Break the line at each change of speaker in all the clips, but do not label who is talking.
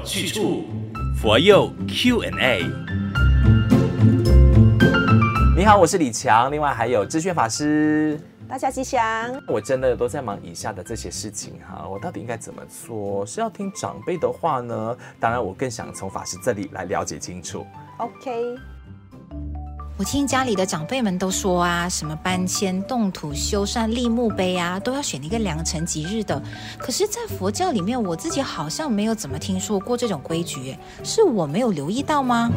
有去处，佛佑 Q&A。
你好，我是李强，另外还有智炫法师。
大家吉祥。
我真的都在忙以下的这些事情哈，我到底应该怎么做？是要听长辈的话呢？当然，我更想从法师这里来了解清楚。
OK。
我听家里的长辈们都说啊，什么搬迁、动土、修缮、立墓碑啊，都要选一个良辰吉日的。可是，在佛教里面，我自己好像没有怎么听说过这种规矩，是我没有留意到吗？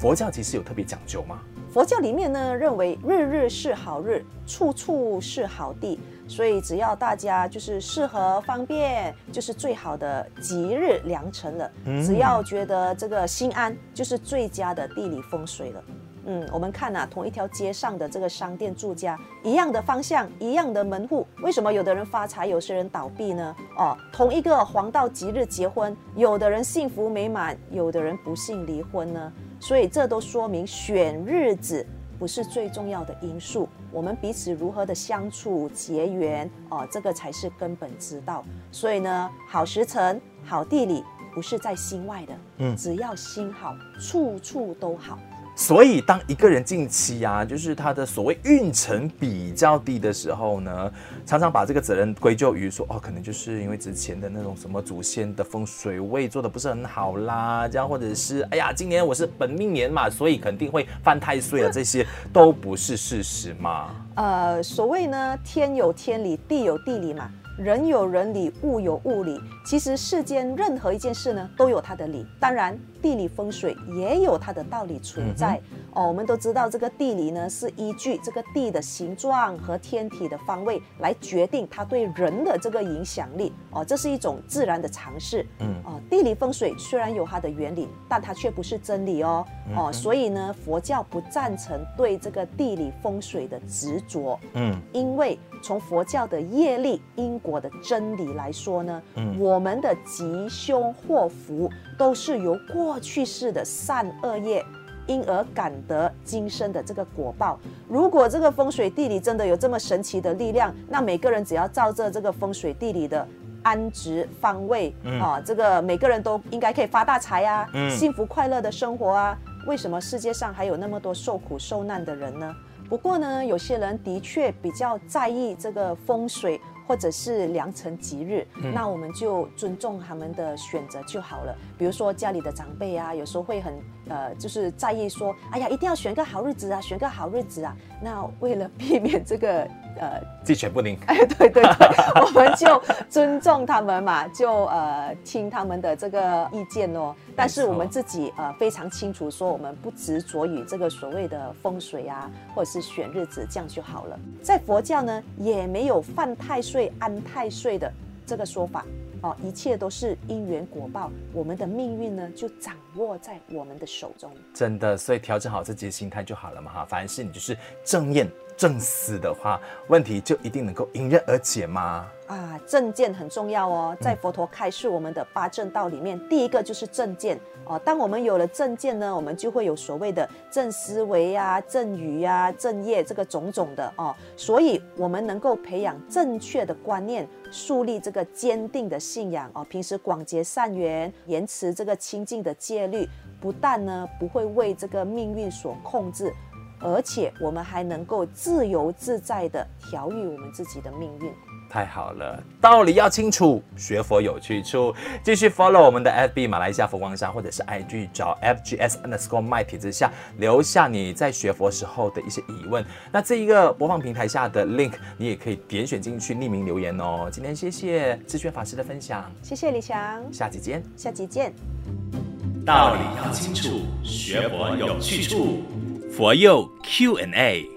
佛教其实有特别讲究吗？
佛教里面呢，认为日日是好日，处处是好地，所以只要大家就是适合方便，就是最好的吉日良辰了。只要觉得这个心安，就是最佳的地理风水了。嗯，我们看啊，同一条街上的这个商店住家，一样的方向，一样的门户，为什么有的人发财，有些人倒闭呢？哦，同一个黄道吉日结婚，有的人幸福美满，有的人不幸离婚呢？所以这都说明选日子不是最重要的因素，我们彼此如何的相处结缘哦，这个才是根本之道。所以呢，好时辰、好地理不是在心外的，嗯，只要心好，处处都好。
所以，当一个人近期啊，就是他的所谓运程比较低的时候呢，常常把这个责任归咎于说，哦，可能就是因为之前的那种什么祖先的风水位做的不是很好啦，这样或者是，哎呀，今年我是本命年嘛，所以肯定会犯太岁啊，这些都不是事实嘛。
呃，所谓呢，天有天理，地有地理嘛。人有人理，物有物理。其实世间任何一件事呢，都有它的理。当然，地理风水也有它的道理存在。哦，我们都知道，这个地理呢，是依据这个地的形状和天体的方位来决定它对人的这个影响力。哦，这是一种自然的常识。嗯。哦，地理风水虽然有它的原理，但它却不是真理哦。哦，所以呢，佛教不赞成对这个地理风水的执着。嗯。因为从佛教的业力因果的真理来说呢，嗯，我们的吉凶祸福都是由过去世的善恶业，因而感得今生的这个果报。如果这个风水地理真的有这么神奇的力量，那每个人只要照着这个风水地理的安置方位，嗯、啊，这个每个人都应该可以发大财啊，嗯、幸福快乐的生活啊。为什么世界上还有那么多受苦受难的人呢？不过呢，有些人的确比较在意这个风水或者是良辰吉日，嗯、那我们就尊重他们的选择就好了。比如说家里的长辈啊，有时候会很呃，就是在意说，哎呀，一定要选个好日子啊，选个好日子啊。那为了避免这个。呃，
鸡犬不宁。
哎，对对对，我们就尊重他们嘛，就呃听他们的这个意见哦。但是我们自己呃非常清楚，说我们不执着于这个所谓的风水啊，或者是选日子，这样就好了。在佛教呢，也没有犯太岁对安太岁的这个说法哦，一切都是因缘果报，我们的命运呢就掌握在我们的手中。
真的，所以调整好自己的心态就好了嘛哈。凡事你就是正念。正思的话，问题就一定能够迎刃而解吗？
啊，正见很重要哦。在佛陀开示我们的八正道里面，嗯、第一个就是正见哦。当我们有了正见呢，我们就会有所谓的正思维啊、正语啊、正业这个种种的哦。所以，我们能够培养正确的观念，树立这个坚定的信仰哦。平时广结善缘，严持这个清净的戒律，不但呢不会为这个命运所控制。而且我们还能够自由自在地调育我们自己的命运，
太好了！道理要清楚，学佛有去处。继续 follow 我们的 FB 马来西亚佛光山，或者是 IG 找 FGS underscore my 帖子下留下你在学佛时候的一些疑问。那这一个播放平台下的 link，你也可以点选进去匿名留言哦。今天谢谢智炫法师的分享，
谢谢李强，
下集见，
下集见。
道理要清楚，学佛有去处。佛佑 Q&A。